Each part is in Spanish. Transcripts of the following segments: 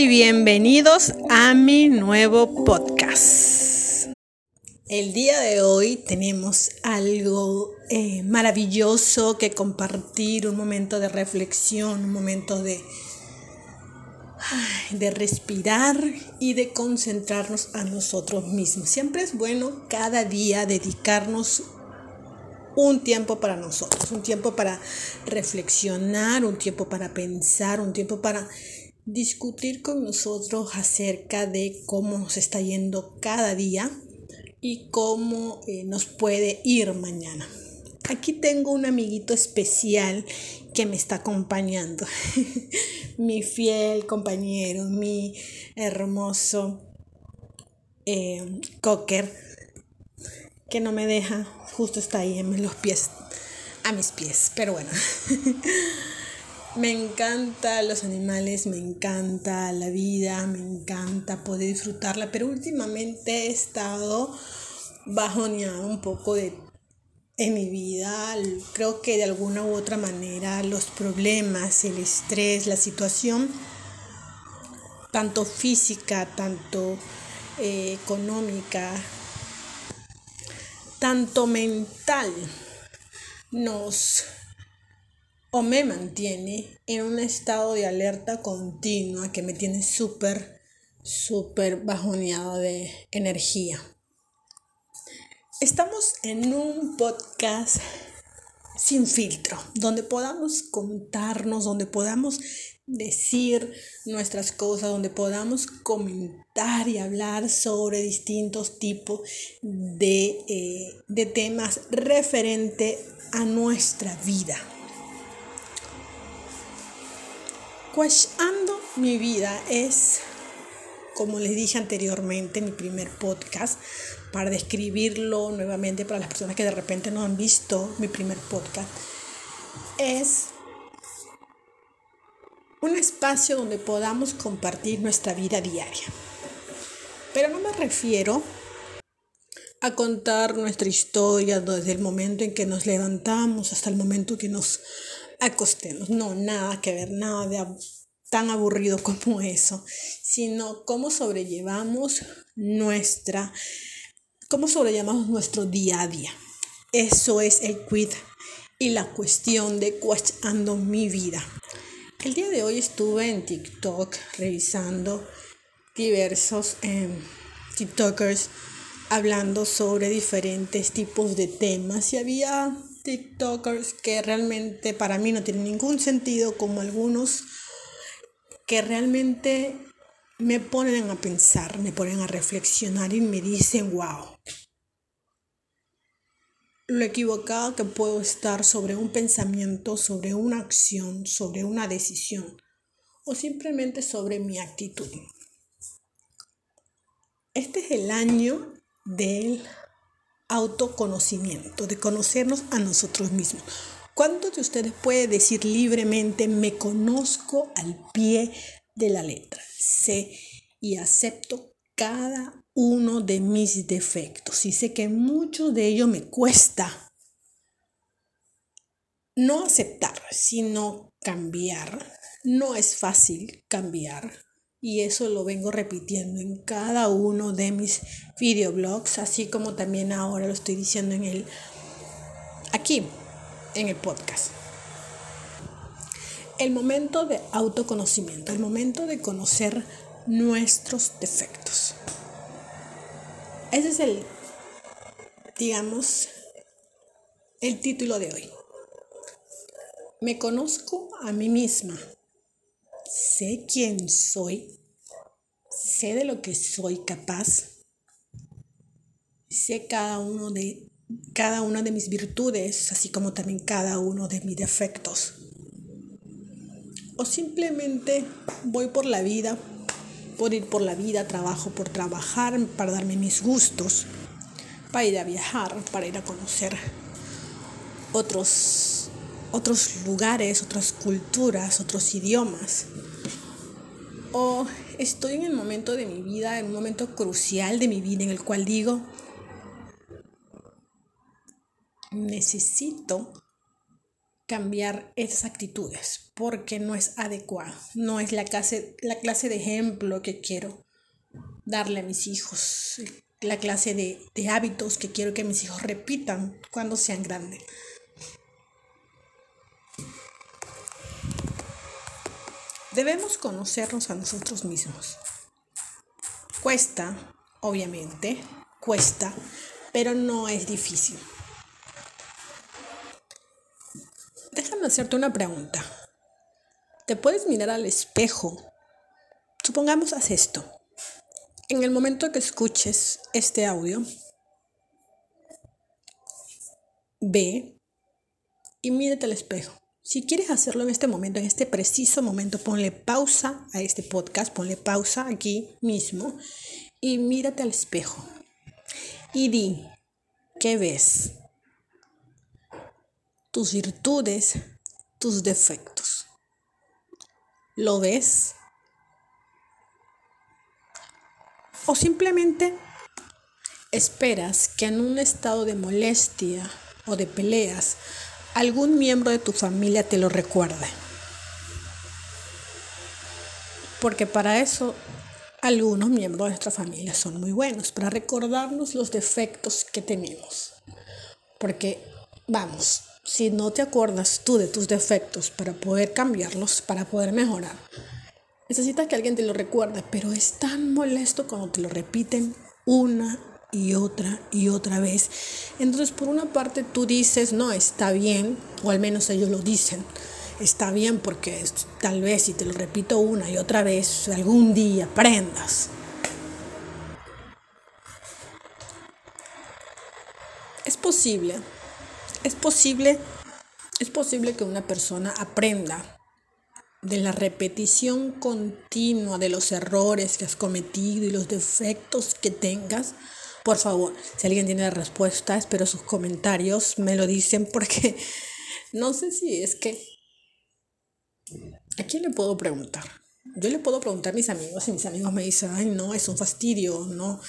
Y bienvenidos a mi nuevo podcast. El día de hoy tenemos algo eh, maravilloso que compartir, un momento de reflexión, un momento de, de respirar y de concentrarnos a nosotros mismos. Siempre es bueno cada día dedicarnos un tiempo para nosotros, un tiempo para reflexionar, un tiempo para pensar, un tiempo para discutir con nosotros acerca de cómo nos está yendo cada día y cómo eh, nos puede ir mañana. Aquí tengo un amiguito especial que me está acompañando, mi fiel compañero, mi hermoso eh, cocker, que no me deja, justo está ahí en los pies, a mis pies, pero bueno. Me encanta los animales, me encanta la vida, me encanta poder disfrutarla, pero últimamente he estado bajoneada un poco de, en mi vida. Creo que de alguna u otra manera los problemas, el estrés, la situación, tanto física, tanto eh, económica, tanto mental, nos o me mantiene en un estado de alerta continua que me tiene súper, súper bajoneada de energía. Estamos en un podcast sin filtro, donde podamos contarnos, donde podamos decir nuestras cosas, donde podamos comentar y hablar sobre distintos tipos de, eh, de temas referente a nuestra vida. Cuashando mi vida es, como les dije anteriormente en mi primer podcast, para describirlo nuevamente para las personas que de repente no han visto mi primer podcast, es un espacio donde podamos compartir nuestra vida diaria. Pero no me refiero a contar nuestra historia desde el momento en que nos levantamos hasta el momento que nos acostemos. No, nada que ver, nada de tan aburrido como eso, sino cómo sobrellevamos nuestra, cómo sobrellevamos nuestro día a día. Eso es el quid y la cuestión de cuachando mi vida. El día de hoy estuve en TikTok revisando diversos em, TikTokers hablando sobre diferentes tipos de temas y había TikTokers que realmente para mí no tienen ningún sentido, como algunos que realmente me ponen a pensar, me ponen a reflexionar y me dicen, wow, lo equivocado que puedo estar sobre un pensamiento, sobre una acción, sobre una decisión o simplemente sobre mi actitud. Este es el año del autoconocimiento, de conocernos a nosotros mismos. ¿Cuántos de ustedes puede decir libremente, me conozco al pie de la letra? Sé y acepto cada uno de mis defectos y sé que mucho de ello me cuesta no aceptar, sino cambiar. No es fácil cambiar y eso lo vengo repitiendo en cada uno de mis videoblogs, así como también ahora lo estoy diciendo en el aquí en el podcast. El momento de autoconocimiento, el momento de conocer nuestros defectos. Ese es el digamos el título de hoy. Me conozco a mí misma sé quién soy, sé de lo que soy capaz, sé cada uno de cada una de mis virtudes, así como también cada uno de mis defectos. O simplemente voy por la vida, por ir por la vida, trabajo por trabajar, para darme mis gustos, para ir a viajar, para ir a conocer otros otros lugares, otras culturas, otros idiomas. O estoy en el momento de mi vida, en un momento crucial de mi vida en el cual digo, necesito cambiar esas actitudes porque no es adecuado, no es la clase, la clase de ejemplo que quiero darle a mis hijos, la clase de, de hábitos que quiero que mis hijos repitan cuando sean grandes. Debemos conocernos a nosotros mismos. Cuesta, obviamente, cuesta, pero no es difícil. Déjame hacerte una pregunta. ¿Te puedes mirar al espejo? Supongamos haz esto. En el momento que escuches este audio, ve y mírate al espejo. Si quieres hacerlo en este momento, en este preciso momento, ponle pausa a este podcast, ponle pausa aquí mismo y mírate al espejo. Y di, ¿qué ves? Tus virtudes, tus defectos. ¿Lo ves? O simplemente esperas que en un estado de molestia o de peleas algún miembro de tu familia te lo recuerde. Porque para eso algunos miembros de nuestra familia son muy buenos, para recordarnos los defectos que tenemos. Porque, vamos, si no te acuerdas tú de tus defectos para poder cambiarlos, para poder mejorar, necesitas que alguien te lo recuerde, pero es tan molesto cuando te lo repiten una y otra y otra vez. Entonces, por una parte tú dices, no, está bien, o al menos ellos lo dicen, está bien porque tal vez si te lo repito una y otra vez, algún día aprendas. Es posible, es posible, es posible que una persona aprenda de la repetición continua de los errores que has cometido y los defectos que tengas por favor, si alguien tiene la respuesta, espero sus comentarios, me lo dicen porque no sé si es que... ¿A quién le puedo preguntar? Yo le puedo preguntar a mis amigos y mis amigos me dicen, ay no, es un fastidio, no,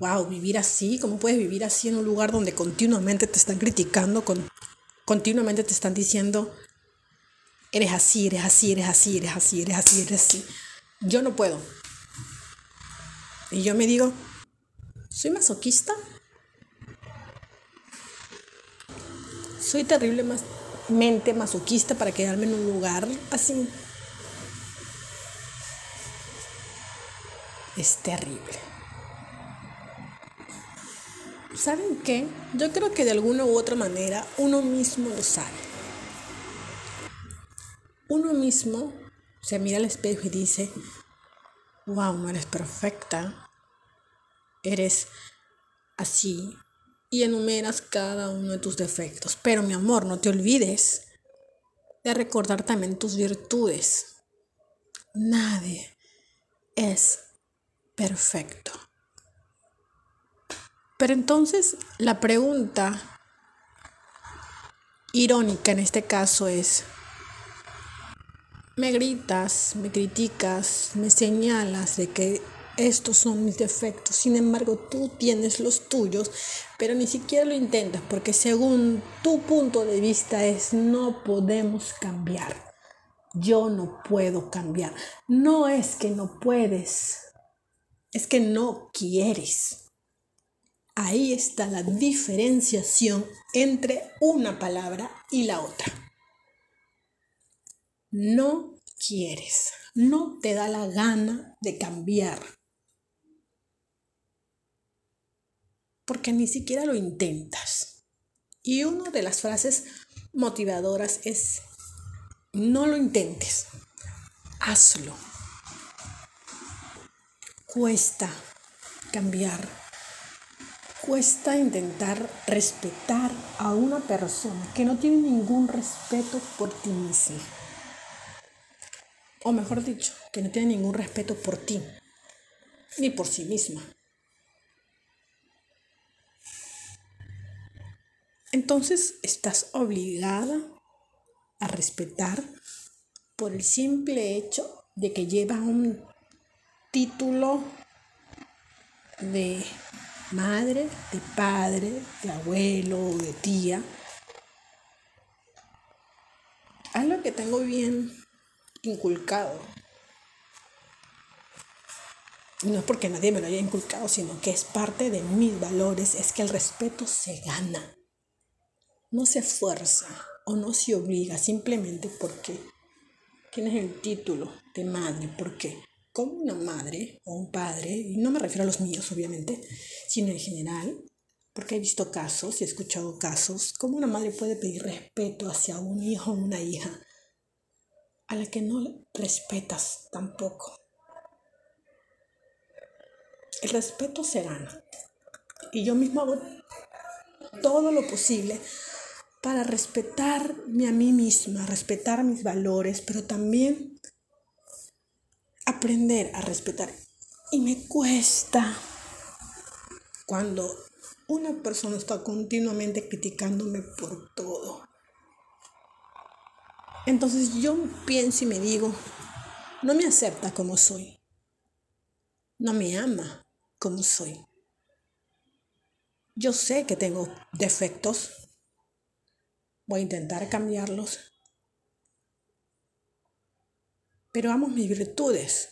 wow, vivir así, ¿cómo puedes vivir así en un lugar donde continuamente te están criticando, con, continuamente te están diciendo, eres así, eres así, eres así, eres así, eres así, eres así? Yo no puedo. Y yo me digo, ¿Soy masoquista? ¿Soy terriblemente masoquista para quedarme en un lugar así? Es terrible. ¿Saben qué? Yo creo que de alguna u otra manera uno mismo lo sabe. Uno mismo se mira al espejo y dice, wow, no eres perfecta, eres así y enumeras cada uno de tus defectos. Pero mi amor, no te olvides de recordar también tus virtudes. Nadie es perfecto. Pero entonces la pregunta irónica en este caso es, me gritas, me criticas, me señalas de que estos son mis defectos. Sin embargo, tú tienes los tuyos, pero ni siquiera lo intentas porque según tu punto de vista es no podemos cambiar. Yo no puedo cambiar. No es que no puedes, es que no quieres. Ahí está la diferenciación entre una palabra y la otra. No quieres, no te da la gana de cambiar. Porque ni siquiera lo intentas. Y una de las frases motivadoras es, no lo intentes, hazlo. Cuesta cambiar, cuesta intentar respetar a una persona que no tiene ningún respeto por ti misma. O mejor dicho, que no tiene ningún respeto por ti, ni por sí misma. Entonces estás obligada a respetar por el simple hecho de que llevas un título de madre, de padre, de abuelo, de tía. Algo que tengo bien inculcado. No es porque nadie me lo haya inculcado, sino que es parte de mis valores, es que el respeto se gana. No se fuerza o no se obliga simplemente porque tienes el título de madre, porque como una madre o un padre, y no me refiero a los míos obviamente, sino en general, porque he visto casos y he escuchado casos, como una madre puede pedir respeto hacia un hijo o una hija a la que no respetas tampoco. El respeto se. Y yo mismo hago todo lo posible para respetarme a mí misma, respetar mis valores, pero también aprender a respetar. Y me cuesta cuando una persona está continuamente criticándome por todo. Entonces yo pienso y me digo, no me acepta como soy. No me ama como soy. Yo sé que tengo defectos. Voy a intentar cambiarlos. Pero amo mis virtudes.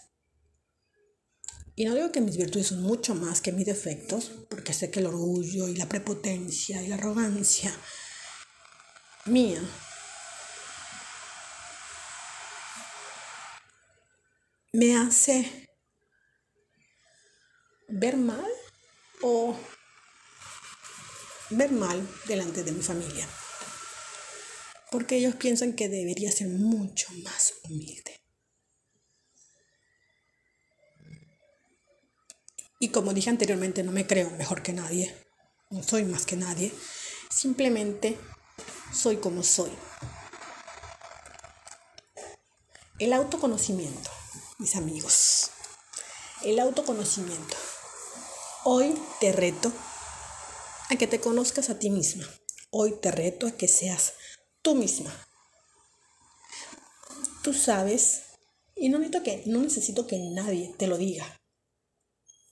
Y no digo que mis virtudes son mucho más que mis defectos, porque sé que el orgullo y la prepotencia y la arrogancia mía me hace ver mal o ver mal delante de mi familia. Porque ellos piensan que debería ser mucho más humilde. Y como dije anteriormente, no me creo mejor que nadie, no soy más que nadie, simplemente soy como soy. El autoconocimiento, mis amigos, el autoconocimiento. Hoy te reto a que te conozcas a ti misma. Hoy te reto a que seas tú misma. Tú sabes, y no necesito que, no necesito que nadie te lo diga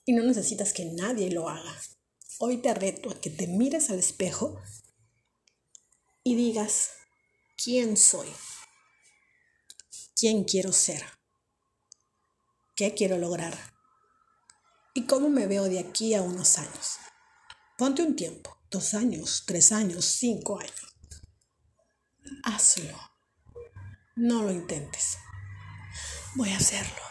y no necesitas que nadie lo haga. Hoy te reto a que te mires al espejo y digas, ¿quién soy? ¿Quién quiero ser? ¿Qué quiero lograr? ¿Y cómo me veo de aquí a unos años? Ponte un tiempo, dos años, tres años, cinco años. Hazlo. No lo intentes. Voy a hacerlo.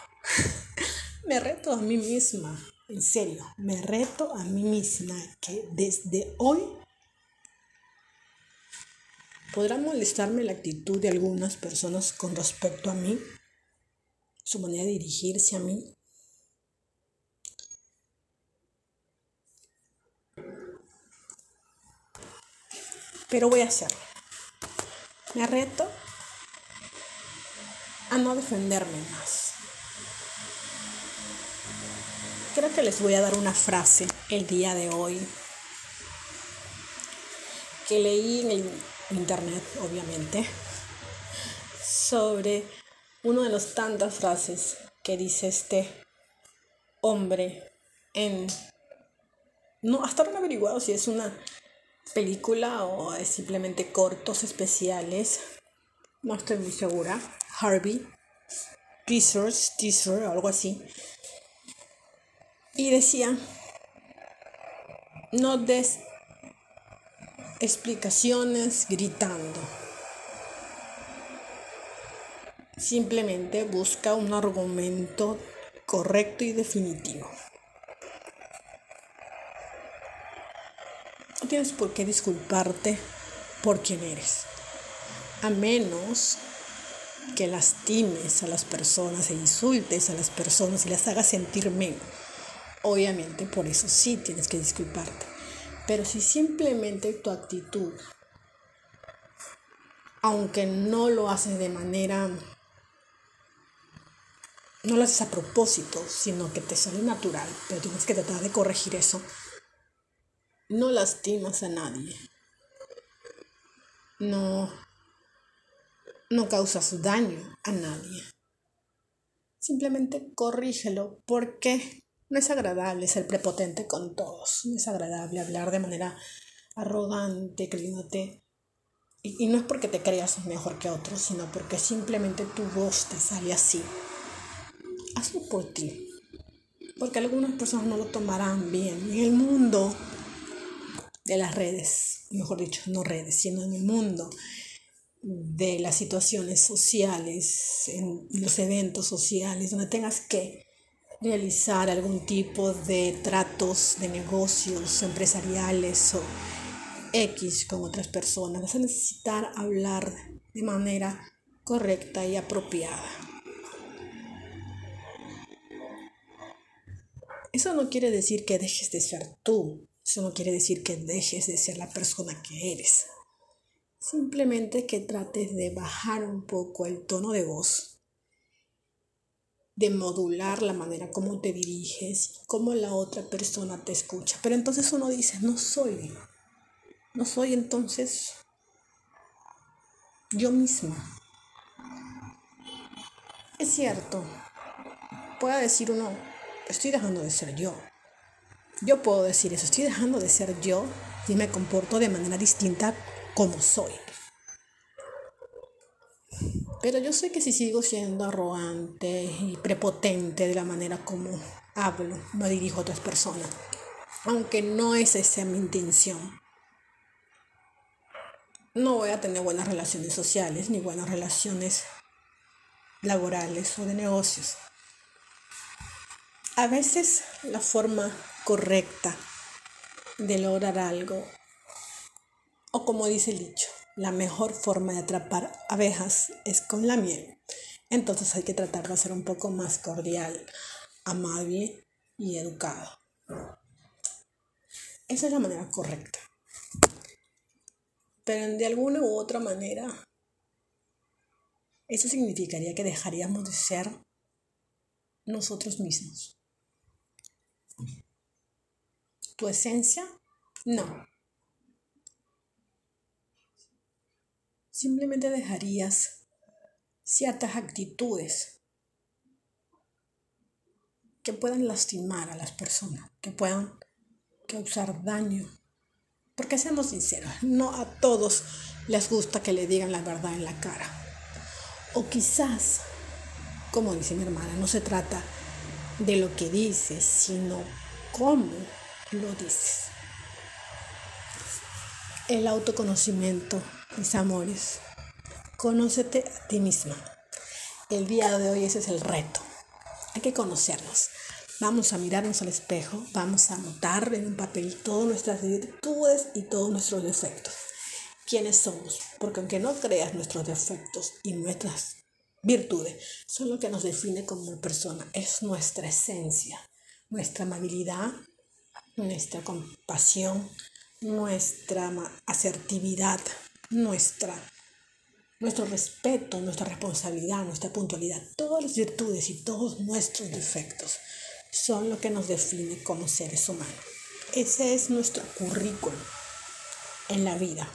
me reto a mí misma en serio, me reto a mí misma que desde hoy podrá molestarme la actitud de algunas personas con respecto a mí, su manera de dirigirse a mí. Pero voy a hacerlo. Me reto a no defenderme más. Creo que les voy a dar una frase el día de hoy que leí en el internet, obviamente, sobre una de las tantas frases que dice este hombre en... No, hasta ahora no averiguado si es una película o es simplemente cortos especiales. No estoy muy segura. Harvey, Teasers, Teaser, algo así. Y decía, no des explicaciones gritando. Simplemente busca un argumento correcto y definitivo. Tienes por qué disculparte por quien eres, a menos que lastimes a las personas e insultes a las personas y las hagas sentir menos. Obviamente, por eso sí tienes que disculparte. Pero si simplemente tu actitud, aunque no lo haces de manera, no lo haces a propósito, sino que te sale natural, pero tienes que tratar de corregir eso, no lastimas a nadie. No, no causas daño a nadie. Simplemente corrígelo porque no es agradable ser prepotente con todos. No es agradable hablar de manera arrogante, creyéndote Y, no es porque te creas mejor que otros, sino porque simplemente tu voz te sale así. Hazlo por ti. Porque algunas personas no lo tomarán bien. En el mundo de las redes, mejor dicho, no redes, sino en el mundo de las situaciones sociales, en los eventos sociales, donde tengas que realizar algún tipo de tratos de negocios empresariales o X con otras personas. Vas a necesitar hablar de manera correcta y apropiada. Eso no quiere decir que dejes de ser tú. Eso no quiere decir que dejes de ser la persona que eres. Simplemente que trates de bajar un poco el tono de voz, de modular la manera como te diriges, cómo la otra persona te escucha. Pero entonces uno dice, no soy, no soy entonces yo misma. Es cierto, puede decir uno, estoy dejando de ser yo. Yo puedo decir eso, estoy dejando de ser yo y me comporto de manera distinta como soy. Pero yo sé que si sigo siendo arrogante y prepotente de la manera como hablo, me dirijo a otras personas, aunque no es esa mi intención, no voy a tener buenas relaciones sociales ni buenas relaciones laborales o de negocios. A veces la forma correcta de lograr algo o como dice el dicho, la mejor forma de atrapar abejas es con la miel. Entonces hay que tratar de ser un poco más cordial, amable y educado. Esa es la manera correcta. Pero de alguna u otra manera, eso significaría que dejaríamos de ser nosotros mismos. ¿Tu esencia? No. simplemente dejarías ciertas actitudes que puedan lastimar a las personas, que puedan causar daño. Porque seamos sinceros, no a todos les gusta que le digan la verdad en la cara. O quizás, como dice mi hermana, no se trata de lo que dices, sino cómo lo dices. El autoconocimiento mis amores, conócete a ti misma. El día de hoy ese es el reto. Hay que conocernos. Vamos a mirarnos al espejo, vamos a anotar en un papel todas nuestras virtudes y todos nuestros defectos. ¿Quiénes somos? Porque aunque no creas nuestros defectos y nuestras virtudes, son lo que nos define como persona. Es nuestra esencia, nuestra amabilidad, nuestra compasión, nuestra asertividad, nuestra, nuestro respeto, nuestra responsabilidad, nuestra puntualidad, todas las virtudes y todos nuestros defectos son lo que nos define como seres humanos. Ese es nuestro currículum en la vida.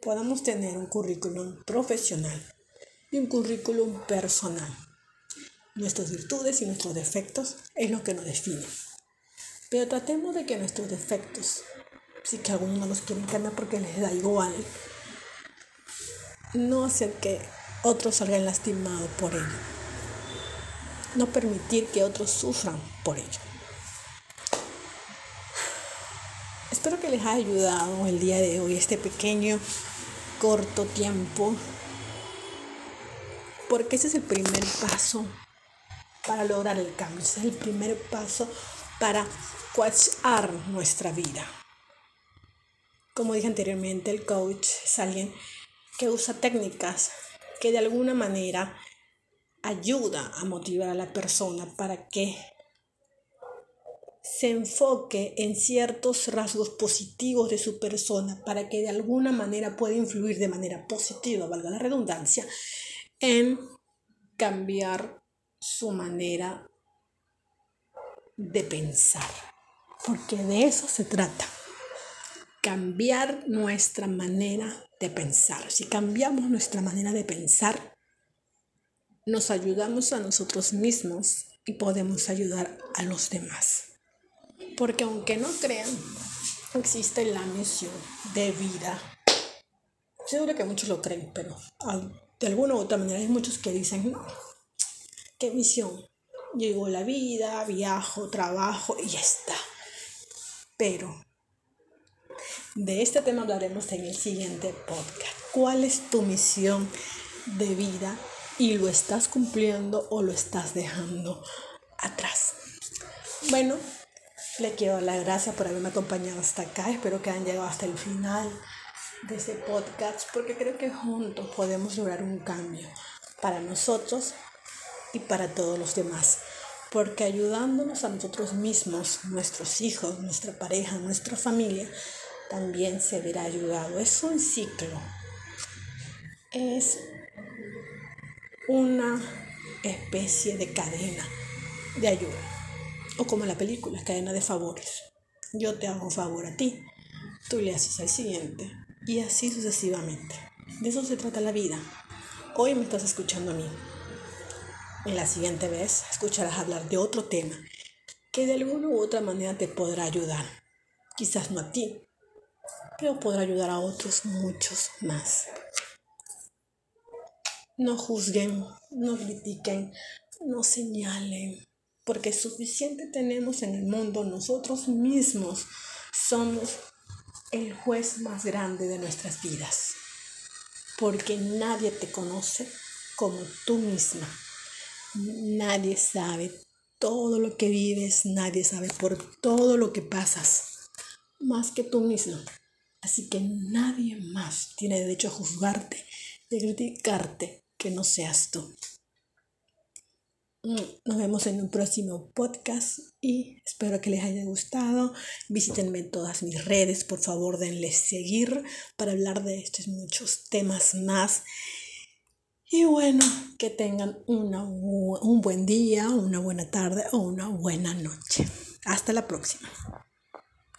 Podemos tener un currículum profesional y un currículum personal. Nuestras virtudes y nuestros defectos es lo que nos define. Pero tratemos de que nuestros defectos si que algunos no los quieren cambiar porque les da igual. No hacer que otros salgan lastimados por ello. No permitir que otros sufran por ello. Espero que les haya ayudado el día de hoy este pequeño, corto tiempo, porque ese es el primer paso para lograr el cambio, ese es el primer paso para cuachar nuestra vida. Como dije anteriormente, el coach es alguien que usa técnicas que de alguna manera ayuda a motivar a la persona para que se enfoque en ciertos rasgos positivos de su persona para que de alguna manera pueda influir de manera positiva, valga la redundancia, en cambiar su manera de pensar. Porque de eso se trata cambiar nuestra manera de pensar. Si cambiamos nuestra manera de pensar, nos ayudamos a nosotros mismos y podemos ayudar a los demás. Porque aunque no crean, existe la misión de vida Seguro que muchos lo creen, pero de alguna u otra manera hay muchos que dicen, no, qué misión. Llegó la vida, viajo, trabajo y ya está. Pero de este tema hablaremos en el siguiente podcast. ¿Cuál es tu misión de vida y lo estás cumpliendo o lo estás dejando atrás? Bueno, le quiero dar las gracias por haberme acompañado hasta acá. Espero que hayan llegado hasta el final de este podcast porque creo que juntos podemos lograr un cambio para nosotros y para todos los demás. Porque ayudándonos a nosotros mismos, nuestros hijos, nuestra pareja, nuestra familia, también se verá ayudado. Es un ciclo. Es una especie de cadena de ayuda. O como la película, cadena de favores. Yo te hago un favor a ti, tú le haces al siguiente. Y así sucesivamente. De eso se trata la vida. Hoy me estás escuchando a mí. En la siguiente vez escucharás hablar de otro tema que de alguna u otra manera te podrá ayudar. Quizás no a ti, pero podrá ayudar a otros muchos más. No juzguen, no critiquen, no señalen, porque suficiente tenemos en el mundo nosotros mismos. Somos el juez más grande de nuestras vidas, porque nadie te conoce como tú misma. Nadie sabe todo lo que vives, nadie sabe por todo lo que pasas, más que tú mismo. Así que nadie más tiene derecho a juzgarte a criticarte que no seas tú. Mm, nos vemos en un próximo podcast y espero que les haya gustado. Visítenme en todas mis redes, por favor denles seguir para hablar de estos muchos temas más. Y bueno, que tengan un buen día, una buena tarde o una buena noche. Hasta la próxima.